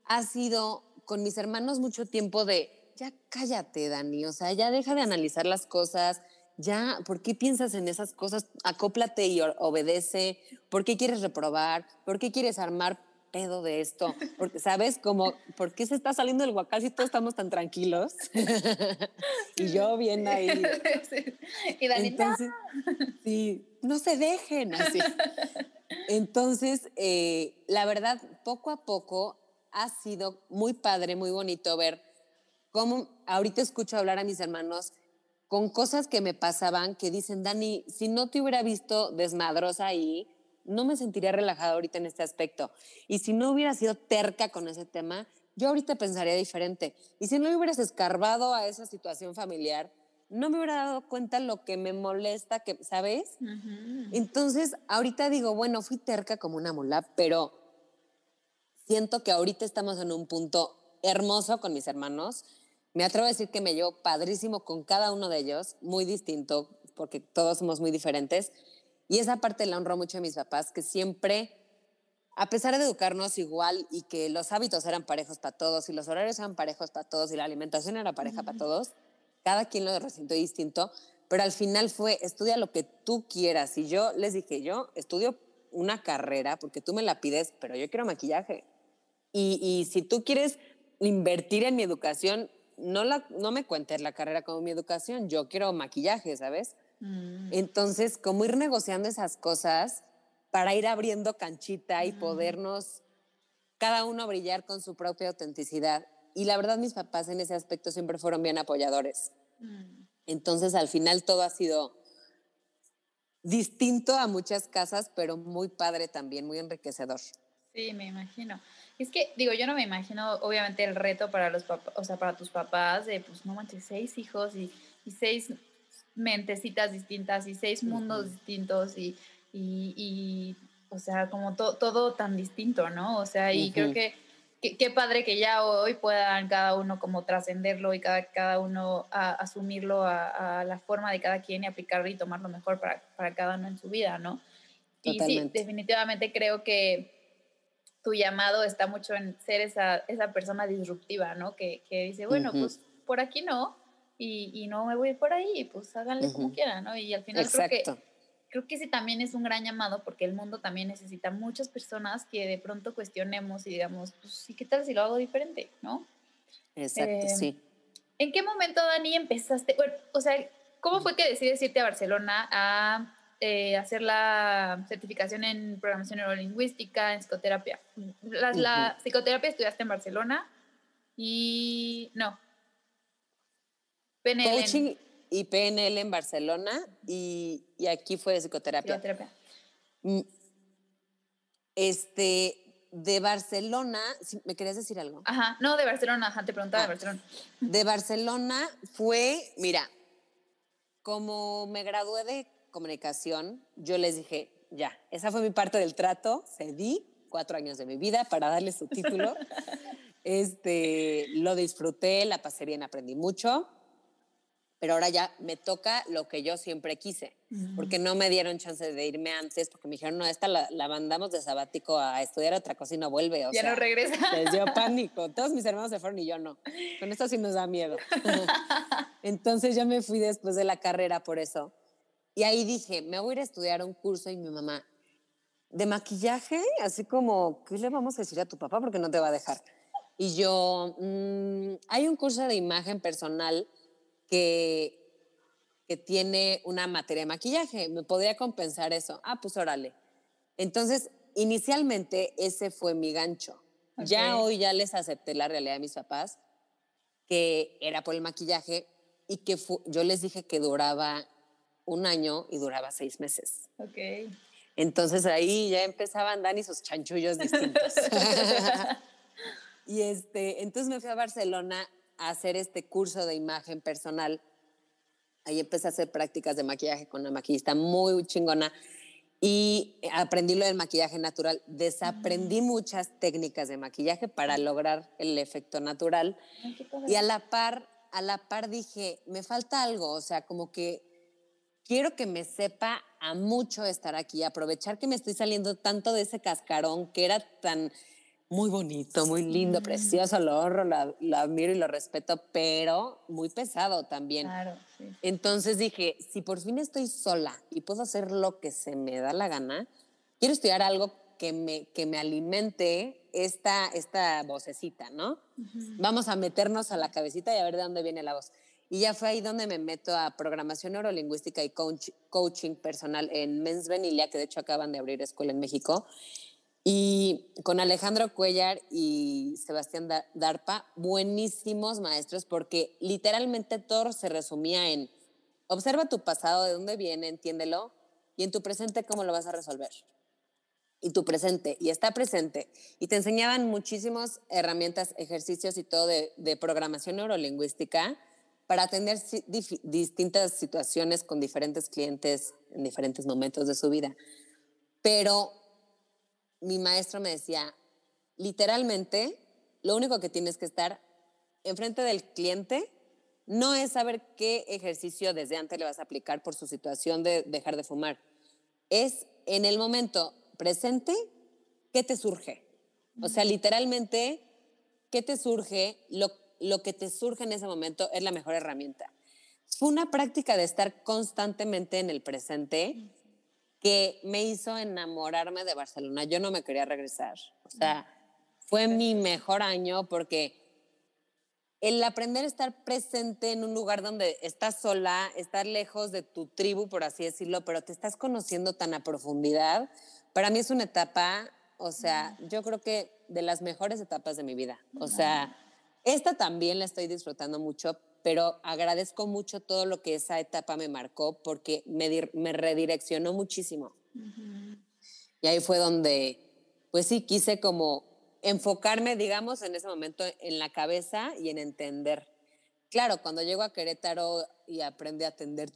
ha sido con mis hermanos mucho tiempo de, ya cállate, Dani, o sea, ya deja de analizar las cosas, ya, ¿por qué piensas en esas cosas? Acóplate y obedece. ¿Por qué quieres reprobar? ¿Por qué quieres armar pedo de esto? Porque, ¿sabes? Como, ¿por qué se está saliendo el guacal si todos estamos tan tranquilos? y yo bien ahí. Y Dani, Entonces, sí, no se dejen así. Entonces, eh, la verdad, poco a poco ha sido muy padre, muy bonito ver cómo ahorita escucho hablar a mis hermanos con cosas que me pasaban que dicen, Dani, si no te hubiera visto desmadrosa ahí, no me sentiría relajada ahorita en este aspecto. Y si no hubiera sido terca con ese tema, yo ahorita pensaría diferente. Y si no hubieras escarbado a esa situación familiar, no me hubiera dado cuenta lo que me molesta, que, ¿sabes? Entonces, ahorita digo, bueno, fui terca como una mula, pero siento que ahorita estamos en un punto hermoso con mis hermanos me atrevo a decir que me llevo padrísimo con cada uno de ellos, muy distinto, porque todos somos muy diferentes. Y esa parte la honro mucho a mis papás, que siempre, a pesar de educarnos igual y que los hábitos eran parejos para todos y los horarios eran parejos para todos y la alimentación era pareja para todos, cada quien lo resintió distinto, pero al final fue, estudia lo que tú quieras. Y yo les dije, yo estudio una carrera porque tú me la pides, pero yo quiero maquillaje. Y, y si tú quieres invertir en mi educación, no, la, no me cuentes la carrera como mi educación, yo quiero maquillaje, ¿sabes? Mm. Entonces, como ir negociando esas cosas para ir abriendo canchita y podernos cada uno brillar con su propia autenticidad. Y la verdad, mis papás en ese aspecto siempre fueron bien apoyadores. Mm. Entonces, al final todo ha sido distinto a muchas casas, pero muy padre también, muy enriquecedor. Sí, me imagino. Es que, digo, yo no me imagino, obviamente, el reto para los papás, o sea, para tus papás de, pues, no manches, seis hijos y, seis mentecitas distintas y seis mundos distintos y, y, o sea, como todo tan distinto, ¿no? O sea, y creo que qué padre que ya hoy puedan cada uno como trascenderlo y cada, cada uno asumirlo a, la forma de cada quien y aplicarlo y tomarlo mejor para, para cada uno en su vida, ¿no? Y sí, definitivamente creo que tu llamado está mucho en ser esa, esa persona disruptiva, ¿no? Que, que dice, bueno, pues por aquí no, y, y, no me voy por ahí, pues háganle como quieran, ¿no? Y al final creo que, creo que ese también es un gran llamado porque el mundo también necesita muchas personas que de pronto cuestionemos y digamos, pues, ¿y qué tal si lo hago diferente, no? Exacto, em, sí. ¿En qué momento, Dani, empezaste? Bueno, o sea, ¿cómo fue que decides irte a Barcelona a eh, hacer la certificación en programación neurolingüística, en psicoterapia. La, psicoterapia estudiaste en Barcelona y no. PNL. Coaching y PNL en Barcelona y, aquí fue de psicoterapia. Mm, este, de Barcelona, ¿me querías decir algo? Ajá, no, de Barcelona, ajá, te preguntaba de ah, Barcelona. De Barcelona fue, mira, como me gradué de comunicación, yo les dije, ya, esa fue mi parte del trato, cedí cuatro años de mi vida para darle su título. este, lo disfruté, la pasé bien, aprendí mucho, pero ahora ya me toca lo que yo siempre quise, porque no me dieron chance de irme antes, porque me dijeron, no, esta la, mandamos de sabático a estudiar otra cosa y no vuelve. O ya no regresa. Les dio pánico. Todos mis hermanos se fueron y yo no. Con esto sí nos da miedo. Entonces yo me fui después de la carrera por eso. Y ahí dije, me voy a ir a estudiar un curso y mi mamá, de maquillaje, así como, ¿qué le vamos a decir a tu papá? Porque no te va a dejar. Y yo, mm, hay un curso de imagen personal que, que tiene una materia de maquillaje, ¿me podría compensar eso? Ah, pues órale. Entonces, inicialmente ese fue mi gancho. Ya hoy ya les acepté la realidad de mis papás, que era por el maquillaje y que yo les dije que duraba un año y duraba seis meses. Ok. Entonces ahí ya empezaban Dani sus chanchullos distintos. y este, entonces me fui a Barcelona a hacer este curso de imagen personal. Ahí empecé a hacer prácticas de maquillaje con una maquillista muy chingona y aprendí lo del maquillaje natural. Desaprendí muchas técnicas de maquillaje para lograr el efecto natural. y a la par, a la par dije, me falta algo, o sea, como que quiero que me sepa a mucho estar aquí, aprovechar que me estoy saliendo tanto de ese cascarón que era tan muy bonito, muy lindo, precioso, lo honro, lo, admiro y lo respeto, pero muy pesado también. Claro, Entonces dije, si por fin estoy sola y puedo hacer lo que se me da la gana, quiero estudiar algo que me, que me alimente esta, esta vocecita, ¿no? Vamos a meternos a la cabecita y a ver de dónde viene la voz. Y ya fue ahí donde me meto a programación neurolingüística y coaching personal en Mens Venilia, que de hecho acaban de abrir escuela en México. Y con Alejandro Cuellar y Sebastián Darpa, buenísimos maestros, porque literalmente todo se resumía en observa tu pasado, de dónde viene, entiéndelo, y en tu presente cómo lo vas a resolver. Y tu presente, y está presente. Y te enseñaban muchísimas herramientas, ejercicios y todo de, de programación neurolingüística para atender distintas situaciones con diferentes clientes en diferentes momentos de su vida. Pero mi maestro me decía, literalmente, lo único que tienes que estar enfrente del cliente no es saber qué ejercicio desde antes le vas a aplicar por su situación de dejar de fumar. Es en el momento presente, ¿qué te surge? O sea, literalmente, ¿qué te surge? Lo, lo que te surge en ese momento es la mejor herramienta. Fue una práctica de estar constantemente en el presente que me hizo enamorarme de Barcelona. Yo no me quería regresar. O sea, fue mi mejor año porque el aprender a estar presente en un lugar donde estás sola, estar lejos de tu tribu, por así decirlo, pero te estás conociendo tan a profundidad, para mí es una etapa, o sea, yo creo que de las mejores etapas de mi vida. O sea, esta también la estoy disfrutando mucho, pero agradezco mucho todo lo que esa etapa me marcó porque me, me redireccionó muchísimo. Y ahí fue donde, pues sí, quise como enfocarme, digamos, en ese momento en la cabeza y en entender. Claro, cuando llego a Querétaro y aprendí a atender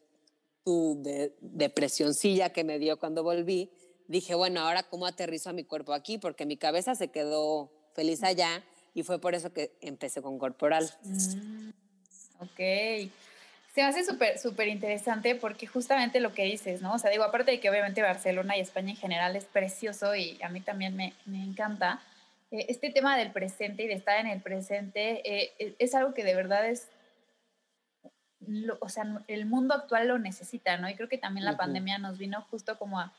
tu de, depresioncilla que me dio cuando volví, dije, bueno, ahora cómo aterrizo a mi cuerpo aquí, porque mi cabeza se quedó feliz allá y fue por eso que empecé con corporal. Mm. Ok. Se me hace súper, súper interesante porque justamente lo que dices, ¿no? O sea, digo, aparte de que obviamente Barcelona y España en general es precioso y a mí también me, me encanta, eh, este tema del presente y de estar en el presente eh, e, es algo que de verdad es, o sea, el mundo actual lo necesita, ¿no? Y creo que también la pandemia nos vino justo como a,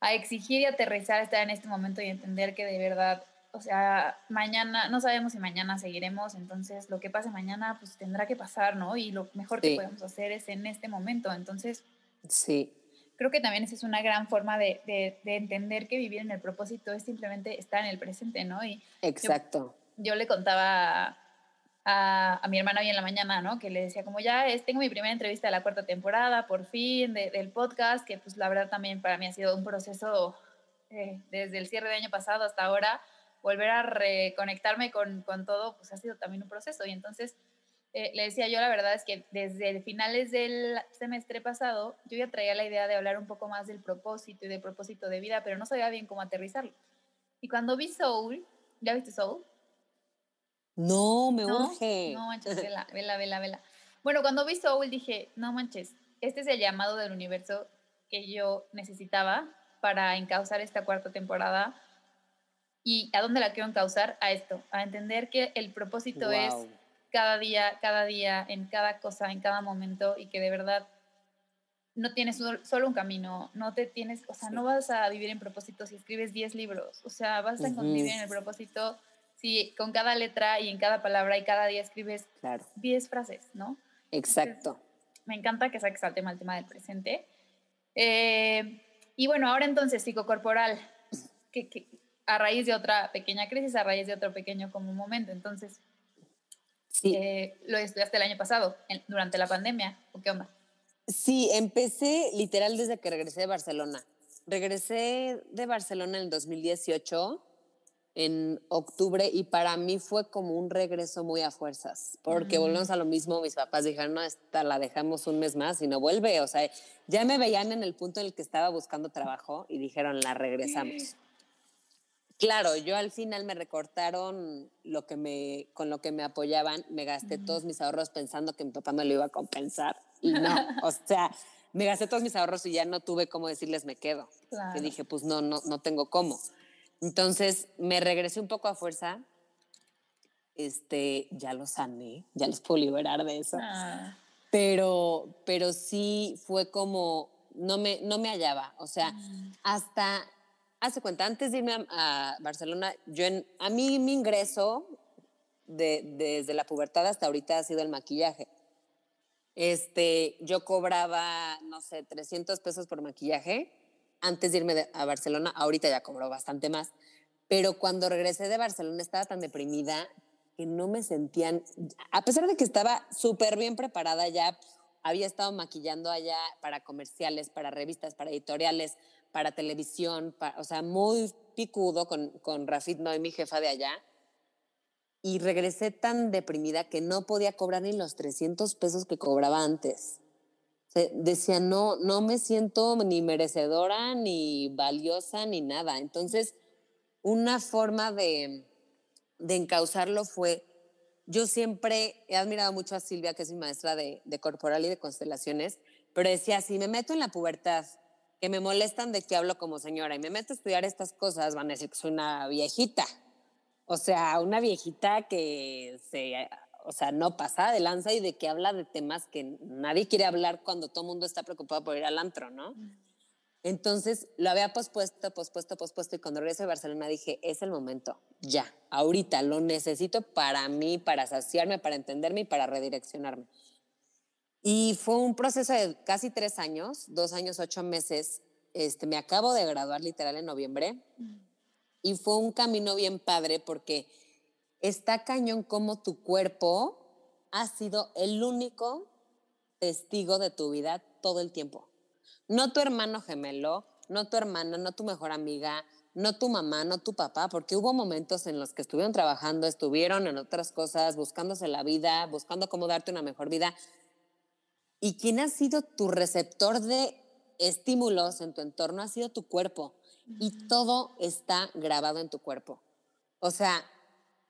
a exigir y aterrizar estar en este momento y entender que de verdad o sea, mañana, no sabemos si mañana seguiremos, entonces lo que pase mañana, pues tendrá que pasar, ¿no? Y lo mejor que podemos hacer es en este momento. Entonces, sí. Creo que también esa es una gran forma de, de, entender que vivir en el propósito es simplemente estar en el presente, ¿no? Y Exacto. Yo, le contaba a, a, mi hermana hoy en la mañana, ¿no? Que le decía como ya es, tengo mi primera entrevista de la cuarta temporada, por fin, del podcast, que pues la verdad también para mí ha sido un proceso eh, desde el cierre de año pasado hasta ahora volver a reconectarme con, con, todo, pues ha sido también un proceso. Y entonces eh, le decía yo, la verdad es que desde finales del semestre pasado, yo ya traía la idea de hablar un poco más del propósito y del propósito de vida, pero no sabía bien cómo aterrizarlo. Y cuando vi Soul, ¿ya viste Soul? No, me urge. No manches, vela, vela, vela, vela. Bueno, cuando vi Soul dije, no manches, este es el llamado del universo que yo necesitaba para encauzar esta cuarta temporada ¿Y a dónde la quiero encauzar? A esto, a entender que el propósito es cada día, cada día, en cada cosa, en cada momento y que de verdad no tienes solo un camino, no te tienes, o sea, no vas a vivir en propósito si escribes 10 libros, o sea, vas a vivir en el propósito si con cada letra y en cada palabra y cada día escribes 10 frases, ¿no? Exacto. me encanta que saques al tema el tema del presente. Eh, y bueno, ahora entonces, psicocorporal, ¿qué, qué, a raíz de otra pequeña crisis, a raíz de otro pequeño como momento. Entonces, sí. Eh, ¿lo estudiaste el año pasado, durante la pandemia? ¿O qué onda? Sí, empecé literal desde que regresé de Barcelona. Regresé de Barcelona en el 2018 en octubre y para mí fue como un regreso muy a fuerzas, porque volvemos a lo mismo, mis papás dijeron, no, esta la dejamos un mes más y no vuelve, o sea, ya me veían en el punto en el que estaba buscando trabajo y dijeron, la regresamos. Claro, yo al final me recortaron lo que me, con lo que me apoyaban, me gasté todos mis ahorros pensando que mi papá me lo iba a compensar y no, o sea, me gasté todos mis ahorros y ya no tuve cómo decirles me quedo. Y dije, pues no, no, no tengo cómo. Entonces me regresé un poco a fuerza. Este, ya lo sané, ya los puedo liberar de eso. Ah. Pero, pero sí fue como, no me, no me hallaba. O sea, hasta, hace cuenta, antes de irme a, Barcelona, yo en, a mí mi ingreso de, desde la pubertad hasta ahorita ha sido el maquillaje. Este, yo cobraba, no sé, 300 pesos por maquillaje antes de irme a Barcelona, ahorita ya cobró bastante más, pero cuando regresé de Barcelona estaba tan deprimida que no me sentían, a pesar de que estaba súper bien preparada ya, había estado maquillando allá para comerciales, para revistas, para editoriales, para televisión, o sea, muy picudo con, con Rafid Noy, mi jefa de allá. Y regresé tan deprimida que no podía cobrar ni los 300 pesos que cobraba antes decía, no, no me siento ni merecedora, ni valiosa, ni nada. Entonces, una forma de, de encauzarlo fue, yo siempre he admirado mucho a Silvia, que es mi maestra de, de corporal y de constelaciones, pero decía, si me meto en la pubertad, que me molestan de que hablo como señora y me meto a estudiar estas cosas, van a decir que soy una viejita. O sea, una viejita que se o sea, no pasa de lanza y de que habla de temas que nadie quiere hablar cuando todo el mundo está preocupado por ir al antro, ¿no? Entonces lo había pospuesto, pospuesto, pospuesto y cuando regresé a Barcelona dije, es el momento, ya, ahorita lo necesito para mí, para saciarme, para entenderme y para redireccionarme. Y fue un proceso de casi tres años, dos años, ocho meses. Este, me acabo de graduar literal en noviembre y fue un camino bien padre porque está cañón como tu cuerpo ha sido el único testigo de tu vida todo el tiempo. No tu hermano gemelo, no tu hermana, no tu mejor amiga, no tu mamá, no tu papá, porque hubo momentos en los que estuvieron trabajando, estuvieron en otras cosas, buscándose la vida, buscando cómo darte una mejor vida. Y quién ha sido tu receptor de estímulos en tu entorno ha sido tu cuerpo. Y todo está grabado en tu cuerpo. O sea,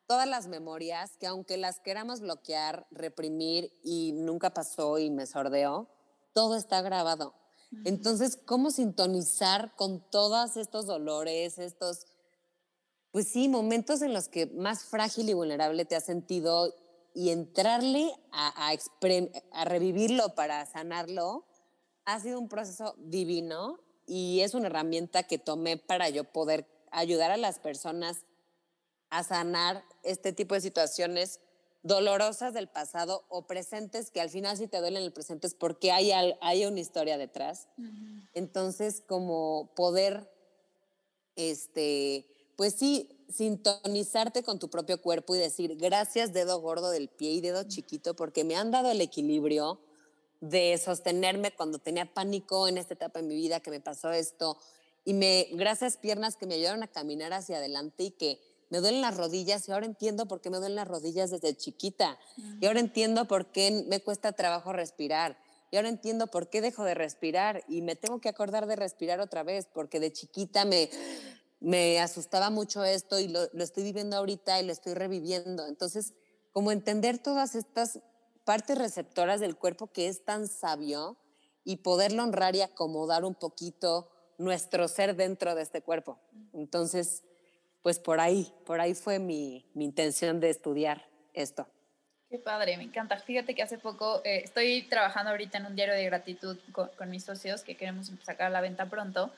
todas las memorias que aunque las queramos bloquear, reprimir y nunca pasó y me sordeó, todo está grabado. Entonces, ¿cómo sintonizar con todos estos dolores, estos, pues sí, momentos en los que más frágil y vulnerable te has sentido y entrarle a, a, a revivirlo para sanarlo? Ha sido un proceso divino y es una herramienta que tomé para yo poder ayudar a las personas a sanar este tipo de situaciones dolorosas del pasado o presentes que al final si te duelen el presente es porque hay, hay una historia detrás. Entonces, como poder, este, pues sí, sintonizarte con tu propio cuerpo y decir, gracias dedo gordo del pie y dedo chiquito, porque me han dado el equilibrio de sostenerme cuando tenía pánico en esta etapa de mi vida que me pasó esto. Y me, gracias piernas que me ayudaron a caminar hacia adelante y que me duelen las rodillas y ahora entiendo por qué me duelen las rodillas desde chiquita. Y ahora entiendo por qué me cuesta trabajo respirar. Y ahora entiendo por qué dejo de respirar y me tengo que acordar de respirar otra vez porque de chiquita me, me asustaba mucho esto y lo, lo estoy viviendo ahorita y lo estoy reviviendo. Entonces, como entender todas estas partes receptoras del cuerpo que es tan sabio y poderlo honrar y acomodar un poquito nuestro ser dentro de este cuerpo. Entonces, pues por ahí, por ahí fue mi, mi intención de estudiar esto. Qué padre, me encanta. Fíjate que hace poco eh, estoy trabajando ahorita en un diario de gratitud con, con, mis socios que queremos sacar a la venta pronto.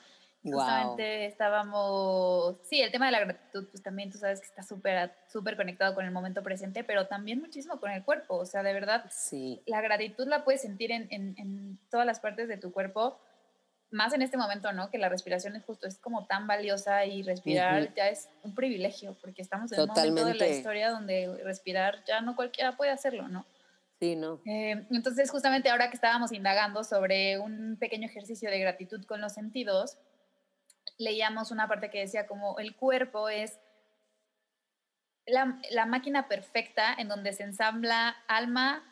Justamente estábamos, sí, el tema de la gratitud, pues también tú sabes que está súper súper conectado con el momento presente, pero también muchísimo con el cuerpo. O sea, de verdad, sí. la gratitud la puedes sentir en, en, en todas las partes de tu cuerpo más en este momento, ¿no? Que la respiración es justo, es como tan valiosa y respirar ya es un privilegio, porque estamos en un momento de la historia donde respirar ya no cualquiera puede hacerlo, ¿no? Sí, no. Eh, entonces, justamente ahora que estábamos indagando sobre un pequeño ejercicio de gratitud con los sentidos, leíamos una parte que decía como el cuerpo es la, la máquina perfecta en donde se ensambla alma,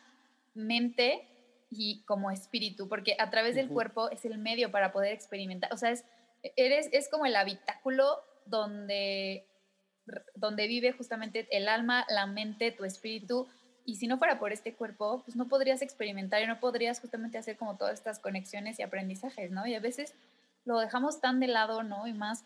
mente y como espíritu, porque a través del cuerpo es el medio para poder experimentar, o sea, es, eres, es como el habitáculo donde, donde vive justamente el alma, la mente, tu espíritu, y si no fuera por este cuerpo, pues no podrías experimentar y no podrías justamente hacer como todas estas conexiones y aprendizajes, ¿no? Y a veces lo dejamos tan de lado, ¿no? Y más,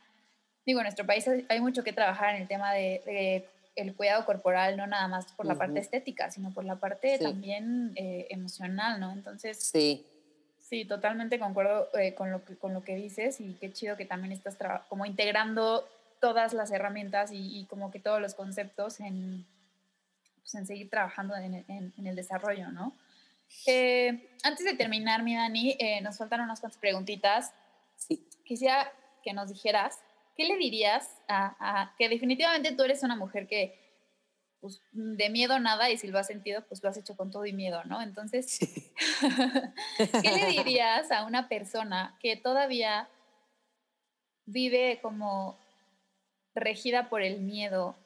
digo, en nuestro país hay mucho que trabajar en el tema de, el cuidado corporal, no nada más por la parte estética, sino por la parte también eh, emocional, ¿no? Entonces, sí. Sí, totalmente concuerdo eh, con, lo que, con lo que dices y qué chido que también estás como integrando todas las herramientas y, como que todos los conceptos en, pues en seguir trabajando en, en, el desarrollo, ¿no? Eh, antes de terminar, mi Dani, eh, nos faltan unas cuantas preguntitas. Sí. Quisiera que nos dijeras, ¿qué le dirías a, que definitivamente tú eres una mujer que pues, de miedo nada y si lo has sentido, pues lo has hecho con todo y miedo, ¿no? Entonces, ¿qué le dirías a una persona que todavía vive como regida por el miedo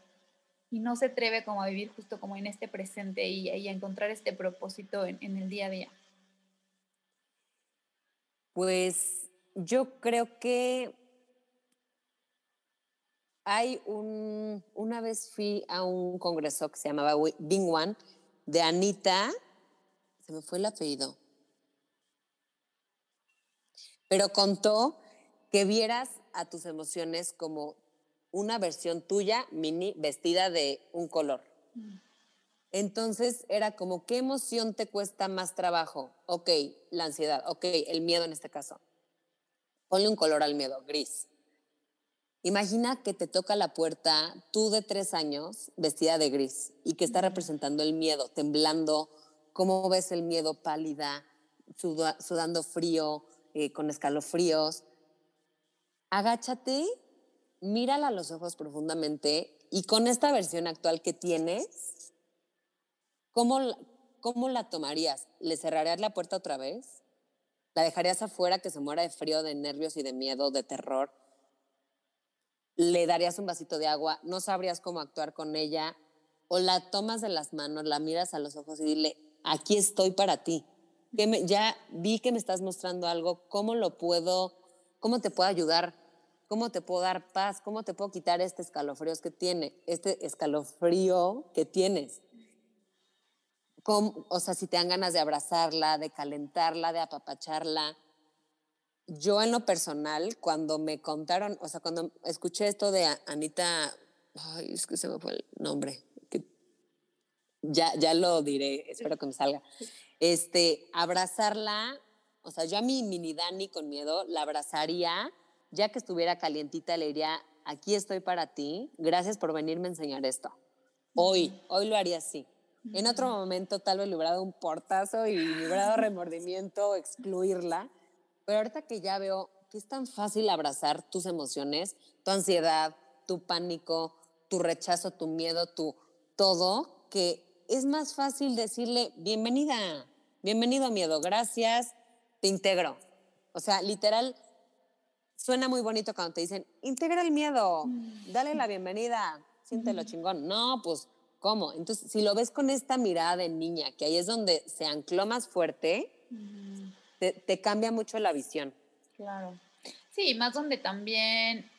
y no se atreve como a vivir justo como en este presente y, a encontrar este propósito en, el día a día? Pues yo creo que hay un, una vez fui a un congreso que se llamaba Bing One de Anita, se me fue el apellido, pero contó que vieras a tus emociones como una versión tuya, mini, vestida de un color. Entonces era como, ¿qué emoción te cuesta más trabajo? Ok, la ansiedad, ok, el miedo en este caso. Ponle un color al miedo, gris. Imagina que te toca la puerta tú de tres años vestida de gris y que está representando el miedo, temblando, cómo ves el miedo pálida, sudando frío, eh, con escalofríos. Agáchate mírala a los ojos profundamente y con esta versión actual que tienes, ¿cómo, cómo la tomarías? ¿Le cerrarías la puerta otra vez? ¿La dejarías afuera que se muera de frío, de nervios y de miedo, de terror? ¿Le darías un vasito de agua? ¿No sabrías cómo actuar con ella? ¿O la tomas de las manos, la miras a los ojos y dile, aquí estoy para ti? Ya vi que me estás mostrando algo, ¿cómo lo puedo, cómo te puedo ayudar? ¿Cómo te puedo dar paz? ¿Cómo te puedo quitar este escalofrío que tiene, este escalofrío que tienes? O sea, si te dan ganas de abrazarla, de calentarla, de apapacharla. Yo en lo personal, cuando me contaron, o sea, cuando escuché esto de Anita, ay, es que se me fue el nombre, ya, ya lo diré, espero que me salga. Este, abrazarla, o sea, yo a mi mini Dani con miedo la abrazaría ya que estuviera calientita, le diría, aquí estoy para ti, gracias por venirme a enseñar esto. Hoy, hoy lo haría así. En otro momento tal vez le hubiera dado un portazo y le hubiera dado remordimiento, excluirla, pero ahorita que ya veo que es tan fácil abrazar tus emociones, tu ansiedad, tu pánico, tu rechazo, tu miedo, tu todo, que es más fácil decirle, bienvenida, bienvenido miedo, gracias, te integro. O sea, literal, suena muy bonito cuando te dicen, integra el miedo, mm. dale la bienvenida, siéntelo chingón. No, pues, ¿cómo? Entonces, si lo ves con esta mirada de niña, que ahí es donde se ancló más fuerte, te, cambia mucho la visión. Claro. Sí, más donde también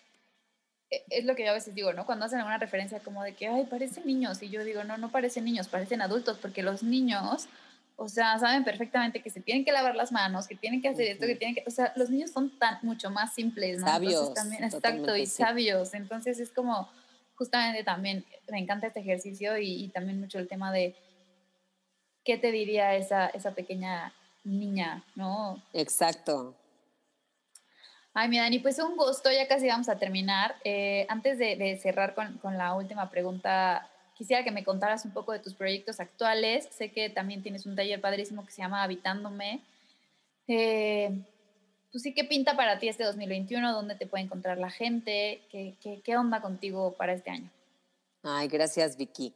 e, es lo que yo a veces digo, ¿no? Cuando hacen una referencia como de que, ay, parecen niños, y yo digo, no, no parecen niños, parecen adultos, porque los niños o sea, saben perfectamente que se tienen que lavar las manos, que tienen que hacer esto, que tienen que, o sea, los niños son tan mucho más simples, ¿no? Sabios. también, exacto, y sabios. Entonces es como, justamente también, me encanta este ejercicio y, también mucho el tema de qué te diría esa, esa pequeña niña, ¿no? Exacto. Ay, mi Dani, pues un gusto, ya casi vamos a terminar. Eh, antes de, de cerrar con, con, la última pregunta, quisiera que me contaras un poco de tus proyectos actuales. Sé que también tienes un taller padrísimo que se llama Habitándome. Eh, pues sí, ¿qué pinta para ti este 2021? ¿Dónde te puede encontrar la gente? ¿Qué, qué, onda contigo para este año? Ay, gracias, Vicky.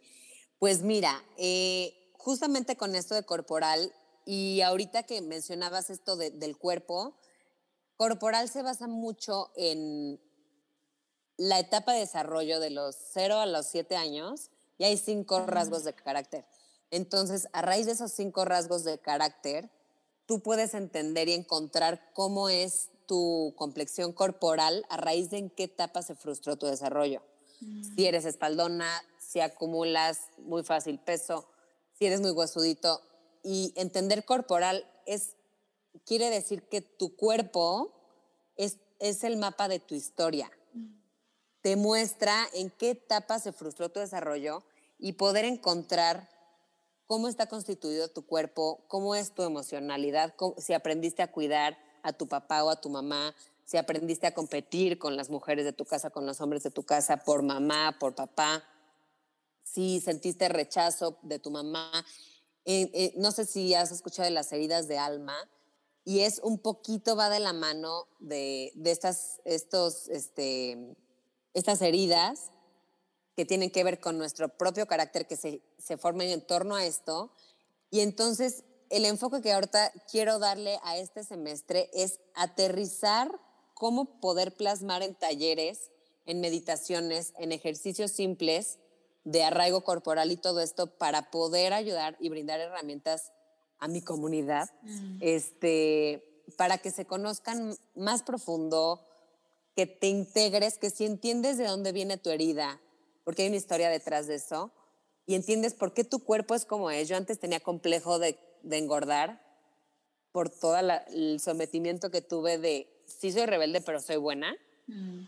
Pues mira, eh, justamente con esto de corporal, y ahorita que mencionabas esto del cuerpo, corporal se basa mucho en la etapa de desarrollo de los 0 a los 7 años y hay cinco rasgos de carácter. Entonces, a raíz de esos cinco rasgos de carácter, tú puedes entender y encontrar cómo es tu complexión corporal a raíz de en qué etapa se frustró tu desarrollo. Si eres espaldona, si acumulas muy fácil peso, si eres muy huesudito. Y entender corporal es, quiere decir que tu cuerpo es, es el mapa de tu historia. Te muestra en qué etapa se frustró tu desarrollo y poder encontrar cómo está constituido tu cuerpo, cómo es tu emocionalidad, si aprendiste a cuidar a tu papá o a tu mamá, si aprendiste a competir con las mujeres de tu casa, con los hombres de tu casa, por mamá, por papá, si sentiste rechazo de tu mamá. Eh, eh, no sé si has escuchado de las heridas de alma, y es un poquito, va de la mano de, estas, estos, este, estas heridas que tienen que ver con nuestro propio carácter que se, se forman en torno a esto. Y entonces el enfoque que ahorita quiero darle a este semestre es aterrizar cómo poder plasmar en talleres, en meditaciones, en ejercicios simples de arraigo corporal y todo esto para poder ayudar y brindar herramientas a mi comunidad, mm. este, para que se conozcan más profundo, que te integres, que si entiendes de dónde viene tu herida, porque hay una historia detrás de eso, y entiendes por qué tu cuerpo es como es. Yo antes tenía complejo de, engordar por todo el sometimiento que tuve de, sí soy rebelde, pero soy buena. Mm.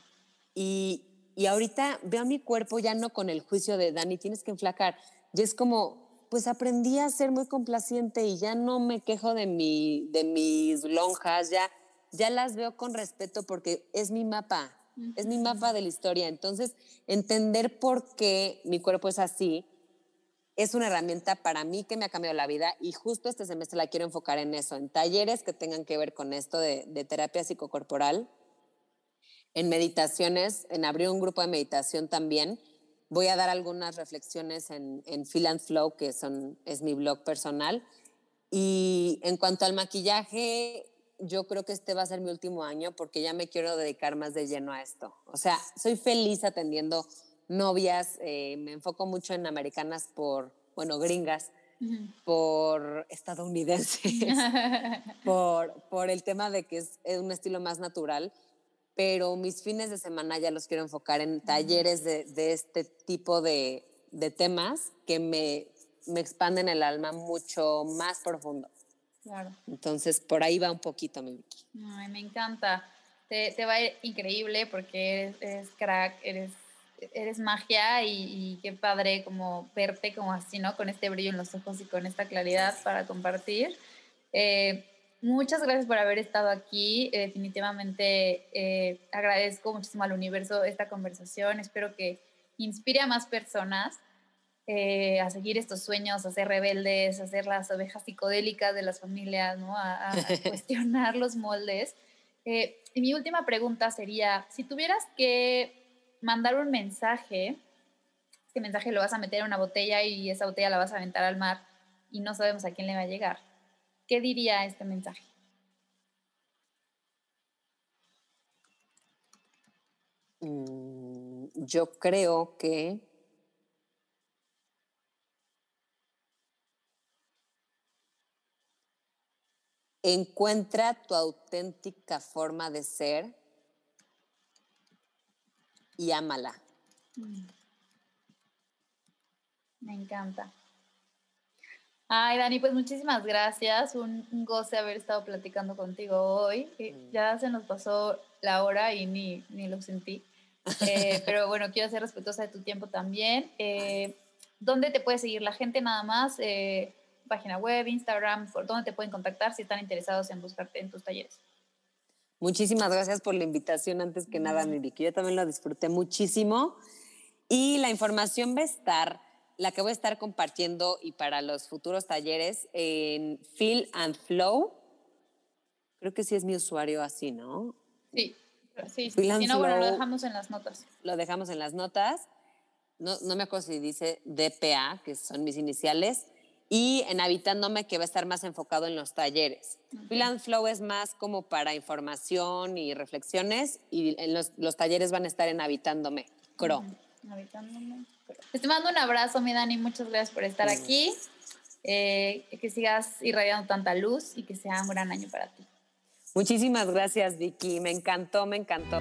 Y, y ahorita veo a mi cuerpo ya no con el juicio de, Dani, tienes que enflacar. Y es como, pues aprendí a ser muy complaciente y ya no me quejo de, mi, de mis lonjas, ya, ya las veo con respeto porque es mi mapa es mi mapa de la historia. Entonces, entender por qué mi cuerpo es así es una herramienta para mí que me ha cambiado la vida y justo este semestre la quiero enfocar en eso, en talleres que tengan que ver con esto de, terapia psicocorporal, en meditaciones, en abrir un grupo de meditación también. Voy a dar algunas reflexiones en, en Feel and Flow, que son, es mi blog personal. Y en cuanto al maquillaje, yo creo que este va a ser mi último año porque ya me quiero dedicar más de lleno a esto. O sea, soy feliz atendiendo novias, eh, me enfoco mucho en americanas por, bueno, gringas, por estadounidenses, por, por el tema de que es, un estilo más natural, pero mis fines de semana ya los quiero enfocar en talleres de, de este tipo de, de temas que me, me expanden el alma mucho más profundo. Claro. Entonces, por ahí va un poquito, mi Vicky. Ay, me encanta. Te, te va a ir increíble porque eres, crack, eres, eres magia y, qué padre como verte como así, ¿no? Con este brillo en los ojos y con esta claridad para compartir. Eh, muchas gracias por haber estado aquí. Eh, definitivamente eh, agradezco muchísimo al universo esta conversación. Espero que inspire a más personas eh, a seguir estos sueños, a ser rebeldes, a ser las ovejas psicodélicas de las familias, ¿no? a, cuestionar los moldes. Eh, y mi última pregunta sería, si tuvieras que mandar un mensaje, este mensaje lo vas a meter en una botella y esa botella la vas a aventar al mar y no sabemos a quién le va a llegar, ¿qué diría este mensaje? Mm, yo creo que Encuentra tu auténtica forma de ser y ámala. Mm. Me encanta. Ay, Dani, pues muchísimas gracias. Un, goce haber estado platicando contigo hoy. Mm. Ya se nos pasó la hora y ni, ni lo sentí. Eh, pero bueno, quiero ser respetuosa de tu tiempo también. Eh, ¿Dónde te puede seguir la gente nada más? Eh, página web, Instagram, por dónde te pueden contactar si están interesados en buscarte en tus talleres. Muchísimas gracias por la invitación antes que nada, mi Vicky. Yo también lo disfruté muchísimo. Y la información va a estar, la que voy a estar compartiendo y para los futuros talleres en Feel and Flow. Creo que sí es mi usuario así, ¿no? Sí, sí, sí. Si no, bueno, lo dejamos en las notas. Lo dejamos en las notas. No, no me acuerdo si dice DPA, que son mis iniciales y en Habitándome que va a estar más enfocado en los talleres. Feel Flow es más como para información y reflexiones y en los, talleres van a estar en Habitándome, CRO. Habitándome, Te mando un abrazo, mi Dani, muchas gracias por estar aquí. Eh, que sigas irradiando tanta luz y que sea un gran año para ti. Muchísimas gracias, Vicky. Me encantó, me encantó.